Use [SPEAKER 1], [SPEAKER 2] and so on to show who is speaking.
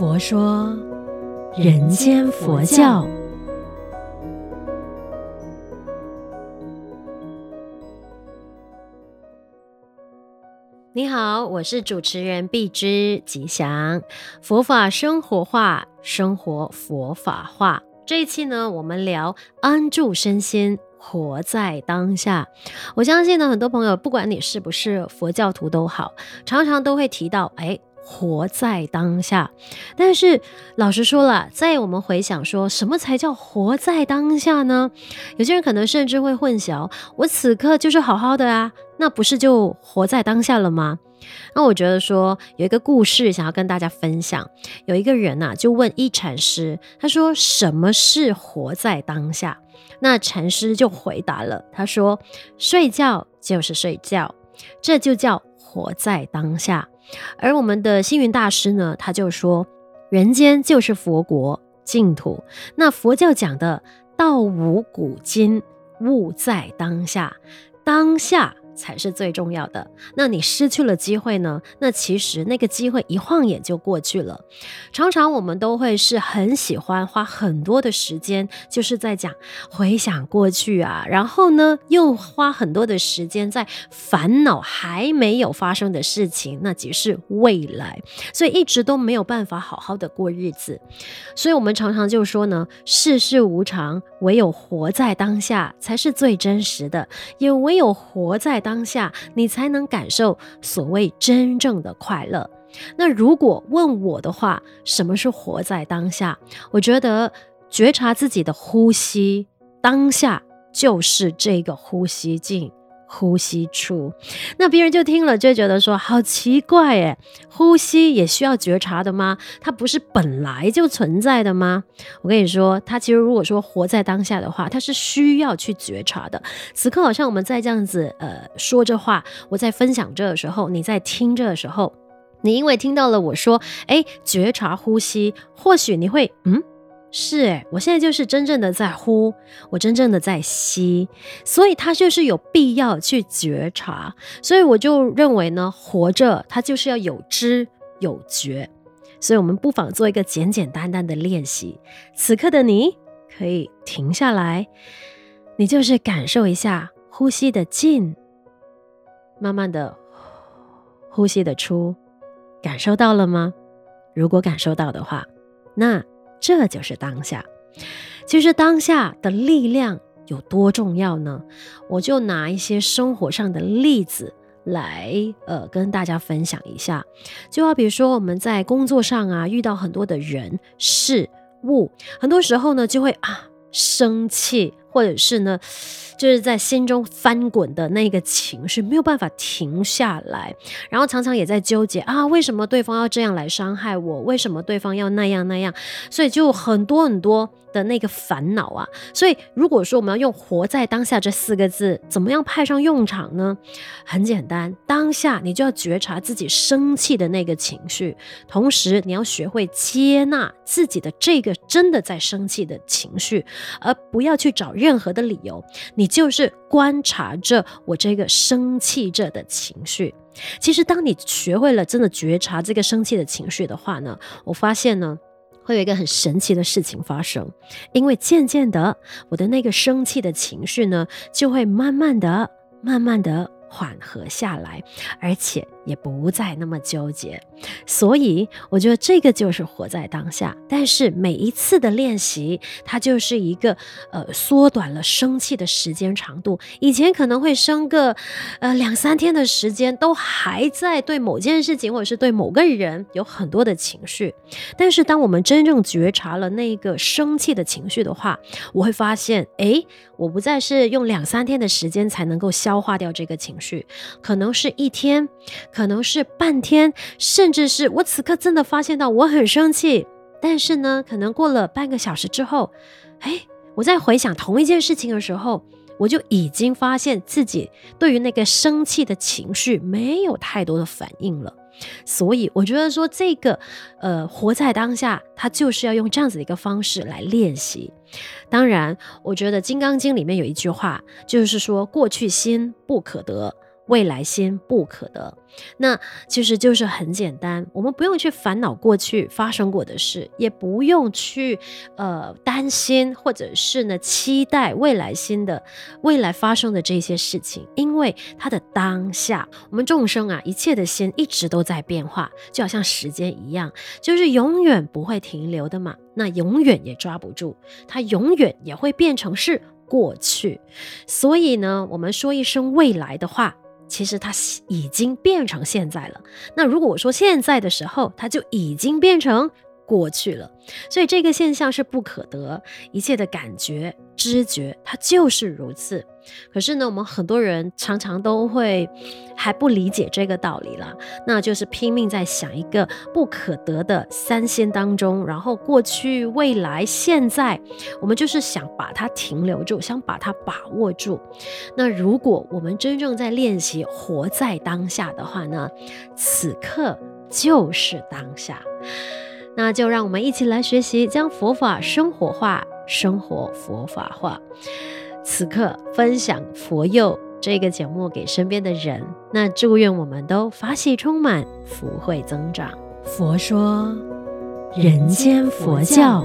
[SPEAKER 1] 佛说人间佛教。你好，我是主持人碧枝吉祥。佛法生活化，生活佛法化。这一期呢，我们聊安住身心，活在当下。我相信呢，很多朋友不管你是不是佛教徒都好，常常都会提到，哎。活在当下，但是老实说了，在我们回想说什么才叫活在当下呢？有些人可能甚至会混淆，我此刻就是好好的啊，那不是就活在当下了吗？那我觉得说有一个故事想要跟大家分享，有一个人呐、啊、就问一禅师，他说什么是活在当下？那禅师就回答了，他说睡觉就是睡觉，这就叫活在当下。而我们的星云大师呢，他就说，人间就是佛国净土。那佛教讲的“道无古今，物在当下”，当下。才是最重要的。那你失去了机会呢？那其实那个机会一晃眼就过去了。常常我们都会是很喜欢花很多的时间，就是在讲回想过去啊，然后呢又花很多的时间在烦恼还没有发生的事情，那即是未来，所以一直都没有办法好好的过日子。所以我们常常就说呢，世事无常，唯有活在当下才是最真实的，也唯有活在当。当下，你才能感受所谓真正的快乐。那如果问我的话，什么是活在当下？我觉得觉察自己的呼吸，当下就是这个呼吸镜。呼吸出，那别人就听了就觉得说好奇怪诶，呼吸也需要觉察的吗？它不是本来就存在的吗？我跟你说，它其实如果说活在当下的话，它是需要去觉察的。此刻好像我们在这样子呃说着话，我在分享这的时候，你在听着的时候，你因为听到了我说，诶，觉察呼吸，或许你会嗯。是诶，我现在就是真正的在呼，我真正的在吸，所以它就是有必要去觉察，所以我就认为呢，活着它就是要有知有觉，所以我们不妨做一个简简单单的练习。此刻的你可以停下来，你就是感受一下呼吸的进，慢慢的呼吸的出，感受到了吗？如果感受到的话，那。这就是当下。其实当下的力量有多重要呢？我就拿一些生活上的例子来，呃，跟大家分享一下。就好比说我们在工作上啊，遇到很多的人事物，很多时候呢就会啊生气。或者是呢，就是在心中翻滚的那个情绪没有办法停下来，然后常常也在纠结啊，为什么对方要这样来伤害我？为什么对方要那样那样？所以就很多很多的那个烦恼啊。所以如果说我们要用“活在当下”这四个字，怎么样派上用场呢？很简单，当下你就要觉察自己生气的那个情绪，同时你要学会接纳自己的这个真的在生气的情绪，而不要去找。任何的理由，你就是观察着我这个生气着的情绪。其实，当你学会了真的觉察这个生气的情绪的话呢，我发现呢，会有一个很神奇的事情发生。因为渐渐的，我的那个生气的情绪呢，就会慢慢的、慢慢的缓和下来，而且。也不再那么纠结，所以我觉得这个就是活在当下。但是每一次的练习，它就是一个呃缩短了生气的时间长度。以前可能会生个呃两三天的时间，都还在对某件事情或者是对某个人有很多的情绪。但是当我们真正觉察了那个生气的情绪的话，我会发现，诶，我不再是用两三天的时间才能够消化掉这个情绪，可能是一天。可能是半天，甚至是我此刻真的发现到我很生气，但是呢，可能过了半个小时之后，哎，我在回想同一件事情的时候，我就已经发现自己对于那个生气的情绪没有太多的反应了。所以我觉得说这个，呃，活在当下，它就是要用这样子的一个方式来练习。当然，我觉得《金刚经》里面有一句话，就是说过去心不可得。未来心不可得。那其实就是很简单，我们不用去烦恼过去发生过的事，也不用去呃担心或者是呢期待未来心的未来发生的这些事情，因为它的当下，我们众生啊，一切的心一直都在变化，就好像时间一样，就是永远不会停留的嘛，那永远也抓不住，它永远也会变成是过去，所以呢，我们说一声未来的话。其实它已经变成现在了。那如果我说现在的时候，它就已经变成过去了。所以这个现象是不可得，一切的感觉、知觉，它就是如此。可是呢，我们很多人常常都会还不理解这个道理了，那就是拼命在想一个不可得的三仙当中，然后过去、未来、现在，我们就是想把它停留住，想把它把握住。那如果我们真正在练习活在当下的话呢，此刻就是当下。那就让我们一起来学习，将佛法生活化，生活佛法化。此刻分享佛佑这个节目给身边的人，那祝愿我们都法喜充满，福慧增长。佛说，人间佛教。